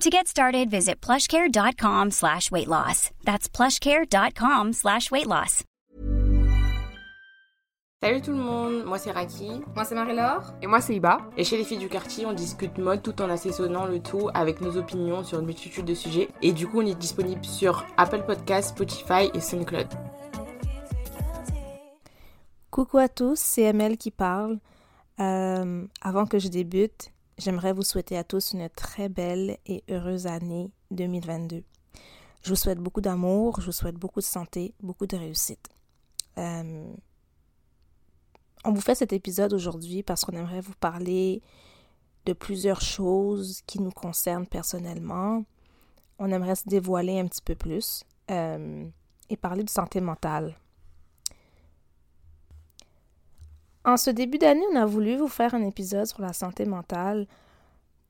To get started, visit plushcare.com slash weight loss. That's plushcare.com slash weight loss. Salut tout le monde, moi c'est Raki. Moi c'est Marie-Laure. Et moi c'est Iba. Et chez les filles du quartier, on discute mode tout en assaisonnant le tout avec nos opinions sur une multitude de sujets. Et du coup, on est disponible sur Apple Podcasts, Spotify et SoundCloud. Coucou à tous, c'est ML qui parle. Euh, avant que je débute, j'aimerais vous souhaiter à tous une très belle et heureuse année 2022. Je vous souhaite beaucoup d'amour, je vous souhaite beaucoup de santé, beaucoup de réussite. Euh, on vous fait cet épisode aujourd'hui parce qu'on aimerait vous parler de plusieurs choses qui nous concernent personnellement. On aimerait se dévoiler un petit peu plus euh, et parler de santé mentale. En ce début d'année, on a voulu vous faire un épisode sur la santé mentale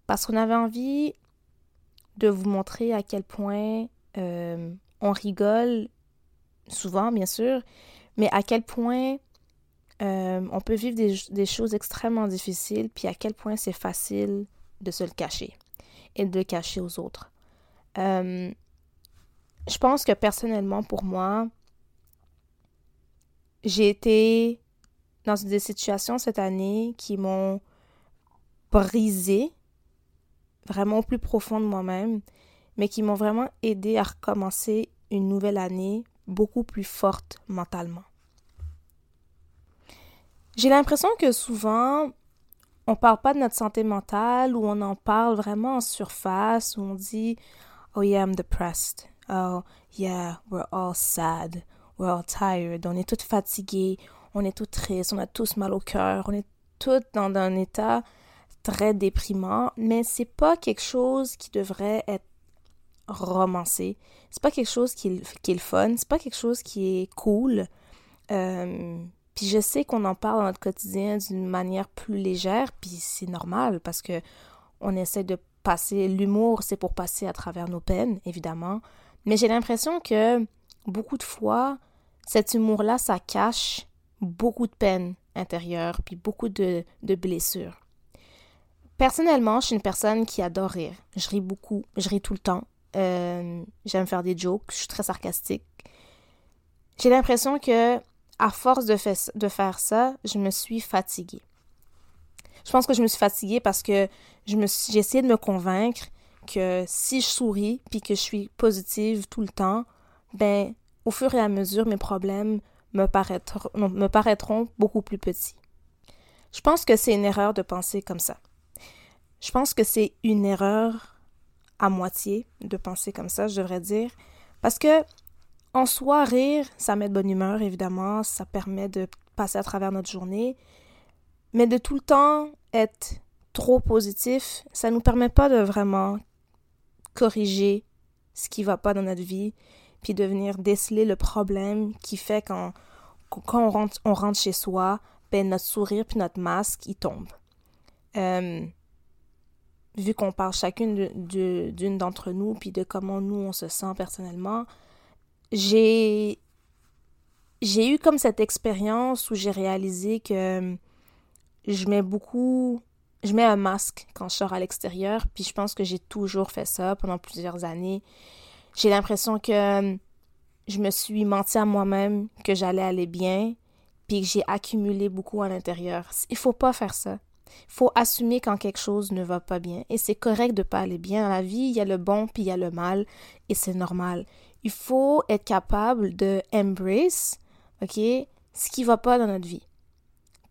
parce qu'on avait envie de vous montrer à quel point euh, on rigole souvent, bien sûr, mais à quel point euh, on peut vivre des, choses extrêmement difficiles, puis à quel point c'est facile de se le cacher et de le cacher aux autres. Euh, je pense que personnellement, pour moi, j'ai été dans des situations cette année qui m'ont brisé vraiment au plus profond de moi-même, mais qui m'ont vraiment aidé à recommencer une nouvelle année beaucoup plus forte mentalement. J'ai l'impression que souvent, on parle pas de notre santé mentale ou on en parle vraiment en surface, où on dit Oh yeah, I'm depressed. Oh yeah, we're all sad. We're all tired. On est toutes fatiguées. On est toutes tristes. On a tous mal au cœur. On est toutes dans un état très déprimant. Mais c'est pas quelque chose qui devrait être romancé. C'est pas quelque chose qui est, qui est le fun. C'est pas quelque chose qui est cool. Euh, puis je sais qu'on en parle dans notre quotidien d'une manière plus légère, puis c'est normal parce que on essaie de passer l'humour, c'est pour passer à travers nos peines, évidemment. Mais j'ai l'impression que beaucoup de fois, cet humour-là, ça cache beaucoup de peine intérieure, puis beaucoup de, de blessures. Personnellement, je suis une personne qui adore rire. Je ris beaucoup, je ris tout le temps. Euh, J'aime faire des jokes, je suis très sarcastique. J'ai l'impression que à force de, faire ça, je me suis fatiguée. Je pense que je me suis fatiguée parce que j'ai essayé de me convaincre que si je souris puis que je suis positive tout le temps, ben au fur et à mesure mes problèmes me paraîtront, beaucoup plus petits. Je pense que c'est une erreur de penser comme ça. Je pense que c'est une erreur à moitié de penser comme ça, je devrais dire, parce que en soi, rire, ça met de bonne humeur, évidemment, ça permet de passer à travers notre journée, mais de tout le temps être trop positif, ça ne nous permet pas de vraiment corriger ce qui va pas dans notre vie, puis de venir déceler le problème qui fait quand, quand on, rentre, on chez soi, ben notre sourire puis notre masque, il tombe. Euh, vu qu'on parle chacune d'une d'entre nous, puis de comment nous on se sent personnellement, j'ai j'ai eu comme cette expérience où j'ai réalisé que je mets beaucoup je mets un masque quand je sors à l'extérieur, puis je pense que j'ai toujours fait ça pendant plusieurs années. J'ai l'impression que je me suis menti à moi-même que j'allais aller bien, puis que j'ai accumulé beaucoup à l'intérieur. Il faut pas faire ça. Il faut assumer quand quelque chose ne va pas bien. Et c'est correct de pas aller bien. Dans la vie, il y a le bon puis il y a le mal. Et c'est normal. Il faut être capable de embrace, OK, ce qui va pas dans notre vie.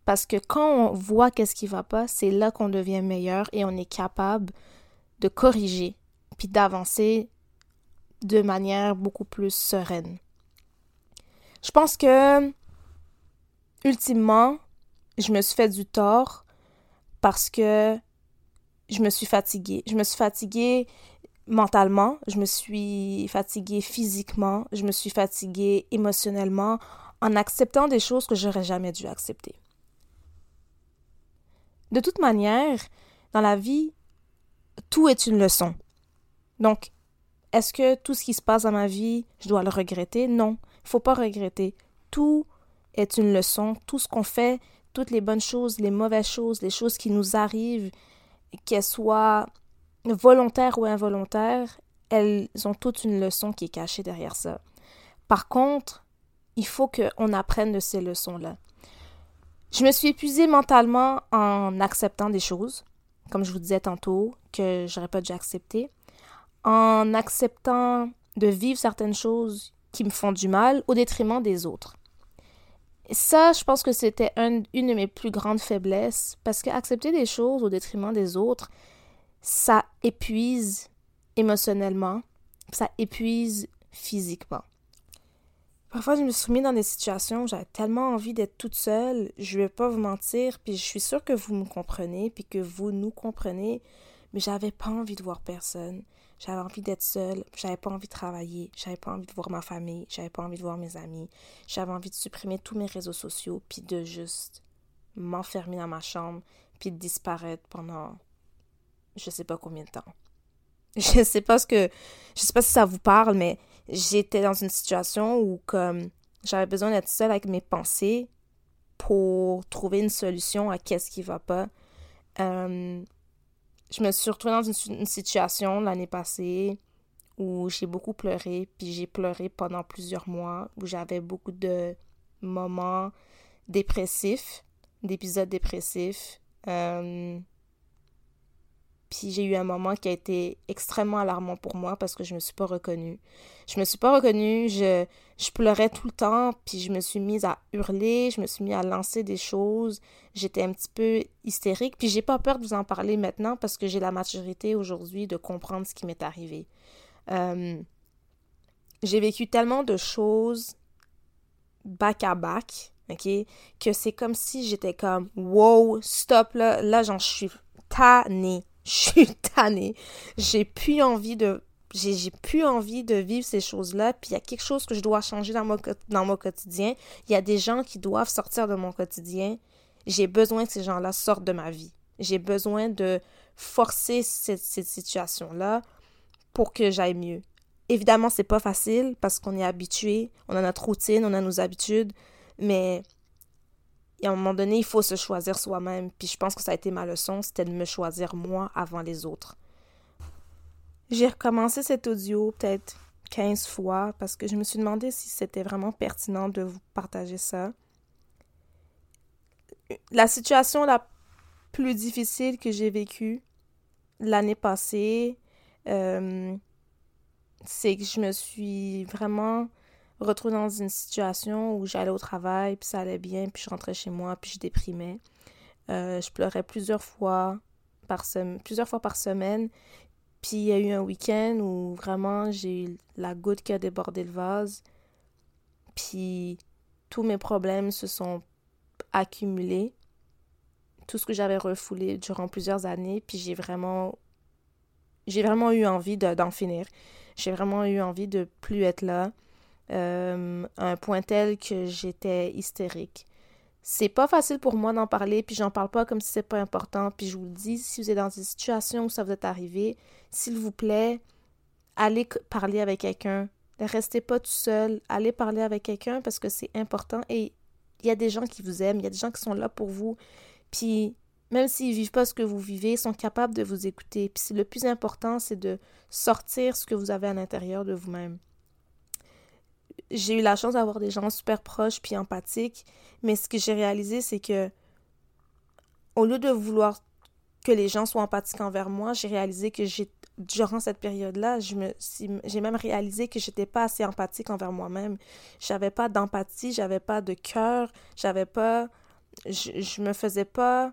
Parce que quand on voit qu'est-ce qui va pas, c'est là qu'on devient meilleur et on est capable de corriger puis d'avancer de manière beaucoup plus sereine. Je pense que ultimement, je me suis fait du tort parce que je me suis fatiguée. Je me suis fatiguée mentalement, je me suis fatiguée physiquement, je me suis fatiguée émotionnellement en acceptant des choses que j'aurais jamais dû accepter. De toute manière, dans la vie, tout est une leçon. Donc, est-ce que tout ce qui se passe dans ma vie, je dois le regretter? Non, il faut pas regretter. Tout est une leçon. Tout ce qu'on fait, toutes les bonnes choses, les mauvaises choses, les choses qui nous arrivent, qu'elles soient volontaires ou involontaires, elles ont toute une leçon qui est cachée derrière ça. Par contre, il faut qu'on apprenne de ces leçons-là. Je me suis épuisée mentalement en acceptant des choses, comme je vous disais tantôt, que j'aurais pas dû accepter, en acceptant de vivre certaines choses qui me font du mal au détriment des autres. Et ça, je pense que c'était une de mes plus grandes faiblesses, parce que accepter des choses au détriment des autres, ça épuise émotionnellement, ça épuise physiquement. Parfois, je me suis mis dans des situations où j'avais tellement envie d'être toute seule, je vais pas vous mentir, puis je suis sûre que vous me comprenez, puis que vous nous comprenez, mais j'avais pas envie de voir personne. J'avais envie d'être seule, j'avais pas envie de travailler, j'avais pas envie de voir ma famille, j'avais pas envie de voir mes amis, j'avais envie de supprimer tous mes réseaux sociaux, puis de juste m'enfermer dans ma chambre, puis de disparaître pendant je sais pas combien de temps. Je sais pas ce que je sais pas si ça vous parle, mais j'étais dans une situation où comme j'avais besoin d'être seule avec mes pensées pour trouver une solution à qu'est-ce qui va pas. Je me suis retrouvée dans une, situation l'année passée où j'ai beaucoup pleuré, puis j'ai pleuré pendant plusieurs mois, où j'avais beaucoup de moments dépressifs, d'épisodes dépressifs. Euh, puis j'ai eu un moment qui a été extrêmement alarmant pour moi parce que je me suis pas reconnue. Je me suis pas reconnue, je, je pleurais tout le temps, puis je me suis mise à hurler, je me suis mise à lancer des choses. J'étais un petit peu hystérique, puis j'ai pas peur de vous en parler maintenant parce que j'ai la maturité aujourd'hui de comprendre ce qui m'est arrivé. Euh, j'ai vécu tellement de choses back à back, ok, que c'est comme si j'étais comme wow, stop là, là j'en suis tannée je suis tannée. J'ai plus envie de j'ai plus envie de vivre ces choses-là, puis il y a quelque chose que je dois changer dans mon, dans mon quotidien. Il y a des gens qui doivent sortir de mon quotidien. J'ai besoin que ces gens-là sortent de ma vie. J'ai besoin de forcer cette, cette situation-là pour que j'aille mieux. Évidemment, c'est pas facile parce qu'on est habitué, on a notre routine, on a nos habitudes, mais à un moment donné, il faut se choisir soi-même. Puis je pense que ça a été ma leçon, c'était de me choisir moi avant les autres. J'ai recommencé cet audio peut-être 15 fois parce que je me suis demandé si c'était vraiment pertinent de vous partager ça. La situation la plus difficile que j'ai vécue l'année passée, euh, c'est que je me suis vraiment retrouvée dans une situation où j'allais au travail, puis ça allait bien, puis je rentrais chez moi, puis je déprimais. Euh, je pleurais plusieurs fois plusieurs fois par semaine. Puis il y a eu un week-end où vraiment j'ai la goutte qui a débordé le vase. Puis tous mes problèmes se sont accumulés. Tout ce que j'avais refoulé durant plusieurs années. Puis j'ai vraiment. J'ai vraiment eu envie d'en finir. J'ai vraiment eu envie de plus être là. Euh, à un point tel que j'étais hystérique. C'est pas facile pour moi d'en parler, puis j'en parle pas comme si c'était pas important. Puis je vous le dis, si vous êtes dans une situation où ça vous est arrivé, s'il vous plaît, allez parler avec quelqu'un restez pas tout seul, allez parler avec quelqu'un parce que c'est important et il y a des gens qui vous aiment, il y a des gens qui sont là pour vous. Puis même s'ils vivent pas ce que vous vivez, ils sont capables de vous écouter. Puis le plus important, c'est de sortir ce que vous avez à l'intérieur de vous-même. J'ai eu la chance d'avoir des gens super proches puis empathiques, mais ce que j'ai réalisé, c'est que au lieu de vouloir que les gens soient empathiques envers moi, j'ai réalisé que j'ai durant cette période-là, j'ai même réalisé que j'étais pas assez empathique envers moi-même. J'avais pas d'empathie, j'avais pas de cœur, j'avais pas je, je me faisais pas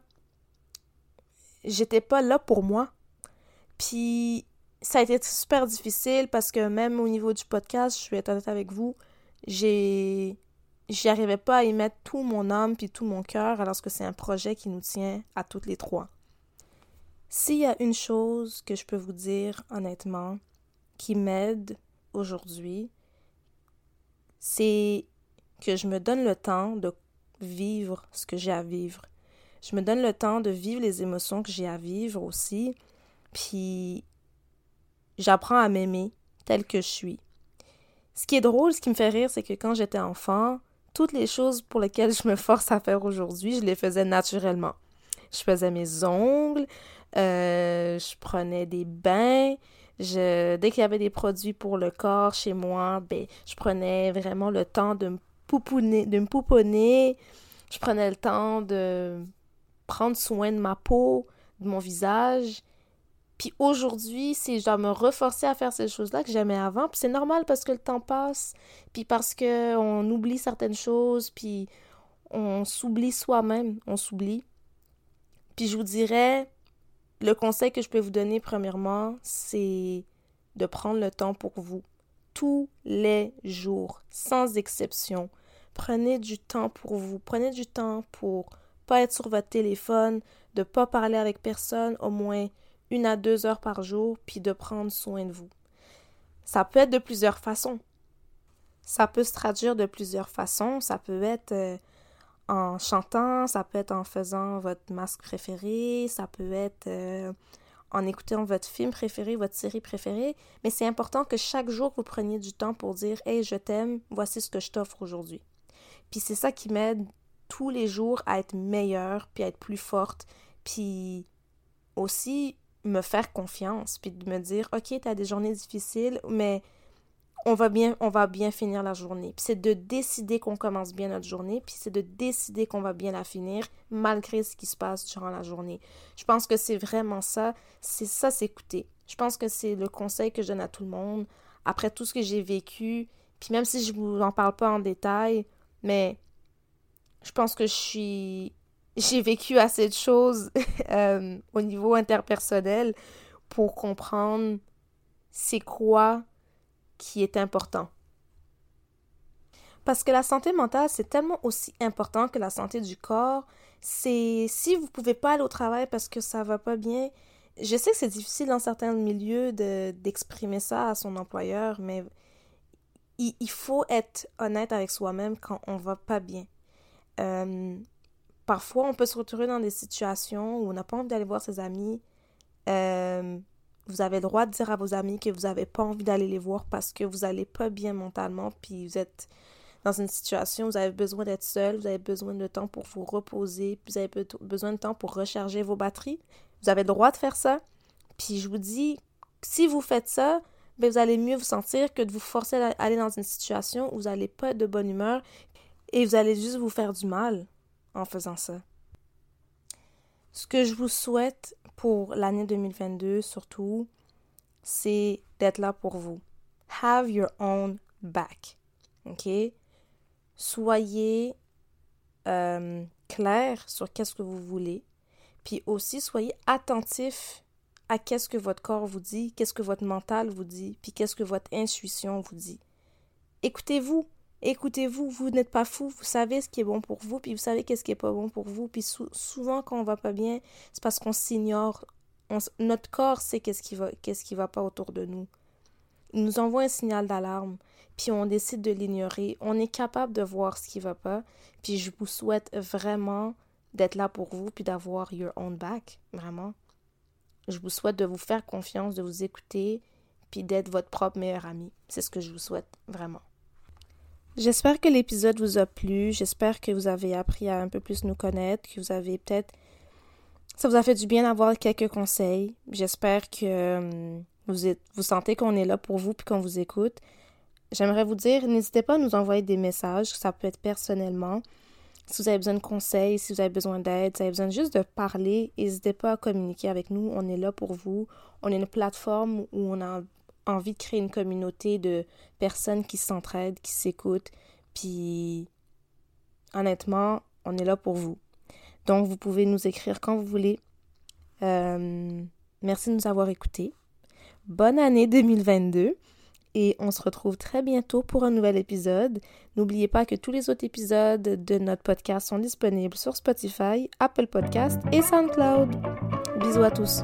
j'étais pas là pour moi. Puis ça a été super difficile parce que même au niveau du podcast, je être honnête avec vous, j'ai j'y arrivais pas à y mettre tout mon âme puis tout mon cœur alors que c'est un projet qui nous tient à toutes les trois. S'il y a une chose que je peux vous dire honnêtement qui m'aide aujourd'hui, c'est que je me donne le temps de vivre ce que j'ai à vivre. Je me donne le temps de vivre les émotions que j'ai à vivre aussi. Puis j'apprends à m'aimer tel que je suis. Ce qui est drôle, ce qui me fait rire, c'est que quand j'étais enfant, toutes les choses pour lesquelles je me force à faire aujourd'hui, je les faisais naturellement. Je faisais mes ongles, euh, je prenais des bains, je, dès qu'il y avait des produits pour le corps chez moi, ben, je prenais vraiment le temps de pouponner, de me pouponner. Je prenais le temps de prendre soin de ma peau, de mon visage. Puis aujourd'hui, c'est je dois me reforcer à faire ces choses-là que j'aimais avant. Puis c'est normal parce que le temps passe, puis parce qu'on oublie certaines choses, puis on s'oublie soi-même, on s'oublie. Puis je vous dirais, le conseil que je peux vous donner premièrement, c'est de prendre le temps pour vous. Tous les jours, sans exception. Prenez du temps pour vous. Prenez du temps pour pas être sur votre téléphone, de pas parler avec personne au moins une à deux heures par jour, puis de prendre soin de vous. Ça peut être de plusieurs façons. Ça peut se traduire de plusieurs façons. Ça peut être euh, en chantant, ça peut être en faisant votre masque préféré, ça peut être euh, en écoutant votre film préféré, votre série préférée. Mais c'est important que chaque jour vous preniez du temps pour dire Hey, je t'aime, voici ce que je t'offre aujourd'hui. Puis c'est ça qui m'aide tous les jours à être meilleure, puis à être plus forte, puis aussi me faire confiance, puis de me dire, OK, tu as des journées difficiles, mais on va bien, on va bien finir la journée. Puis c'est de décider qu'on commence bien notre journée, puis c'est de décider qu'on va bien la finir, malgré ce qui se passe durant la journée. Je pense que c'est vraiment ça, c'est ça s'écouter. Je pense que c'est le conseil que je donne à tout le monde, après tout ce que j'ai vécu, puis même si je vous en parle pas en détail, mais je pense que je suis j'ai vécu assez de choses euh, au niveau interpersonnel pour comprendre c'est quoi qui est important. Parce que la santé mentale, c'est tellement aussi important que la santé du corps. C'est si vous pouvez pas aller au travail parce que ça va pas bien, je sais que c'est difficile dans certains milieux d'exprimer ça à son employeur, mais il, il faut être honnête avec soi-même quand on va pas bien. Euh, parfois, on peut se retrouver dans des situations où on n'a pas envie d'aller voir ses amis. Euh, vous avez le droit de dire à vos amis que vous n'avez pas envie d'aller les voir parce que vous n'allez pas bien mentalement, puis vous êtes dans une situation où vous avez besoin d'être seul, vous avez besoin de temps pour vous reposer, puis vous avez besoin de temps pour recharger vos batteries. Vous avez le droit de faire ça. Puis je vous dis, si vous faites ça, ben vous allez mieux vous sentir que de vous forcer à aller dans une situation où vous n'allez pas être de bonne humeur et vous allez juste vous faire du mal en faisant ça. Ce que je vous souhaite pour l'année 2022 surtout, c'est d'être là pour vous. Have your own back. OK? Soyez euh, clair sur qu'est-ce que vous voulez. Puis aussi, soyez attentif à qu'est-ce que votre corps vous dit, qu'est-ce que votre mental vous dit, puis qu'est-ce que votre intuition vous dit. Écoutez-vous. Écoutez-vous, vous, n'êtes pas fou, vous savez ce qui est bon pour vous, puis vous savez qu'est-ce qui est pas bon pour vous. Puis souvent, quand on va pas bien, c'est parce qu'on s'ignore. notre corps sait qu'est-ce qui va, qu'est-ce qui va pas autour de nous. Il nous envoie un signal d'alarme, puis on décide de l'ignorer. On est capable de voir ce qui va pas, puis je vous souhaite vraiment d'être là pour vous, puis d'avoir your own back, vraiment. Je vous souhaite de vous faire confiance, de vous écouter, puis d'être votre propre meilleur ami. C'est ce que je vous souhaite vraiment. J'espère que l'épisode vous a plu. J'espère que vous avez appris à un peu plus nous connaître, que vous avez peut-être... Ça vous a fait du bien d'avoir quelques conseils. J'espère que hum, vous, êtes... vous sentez qu'on est là pour vous puis qu'on vous écoute. J'aimerais vous dire, n'hésitez pas à nous envoyer des messages, ça peut être personnellement. Si vous avez besoin de conseils, si vous avez besoin d'aide, si vous avez besoin juste de parler, n'hésitez pas à communiquer avec nous. On est là pour vous. On est une plateforme où on a envie de créer une communauté de personnes qui s'entraident, qui s'écoutent. Puis, honnêtement, on est là pour vous. Donc, vous pouvez nous écrire quand vous voulez. Euh, merci de nous avoir écoutés. Bonne année 2022 et on se retrouve très bientôt pour un nouvel épisode. N'oubliez pas que tous les autres épisodes de notre podcast sont disponibles sur Spotify, Apple Podcast et SoundCloud. Bisous à tous.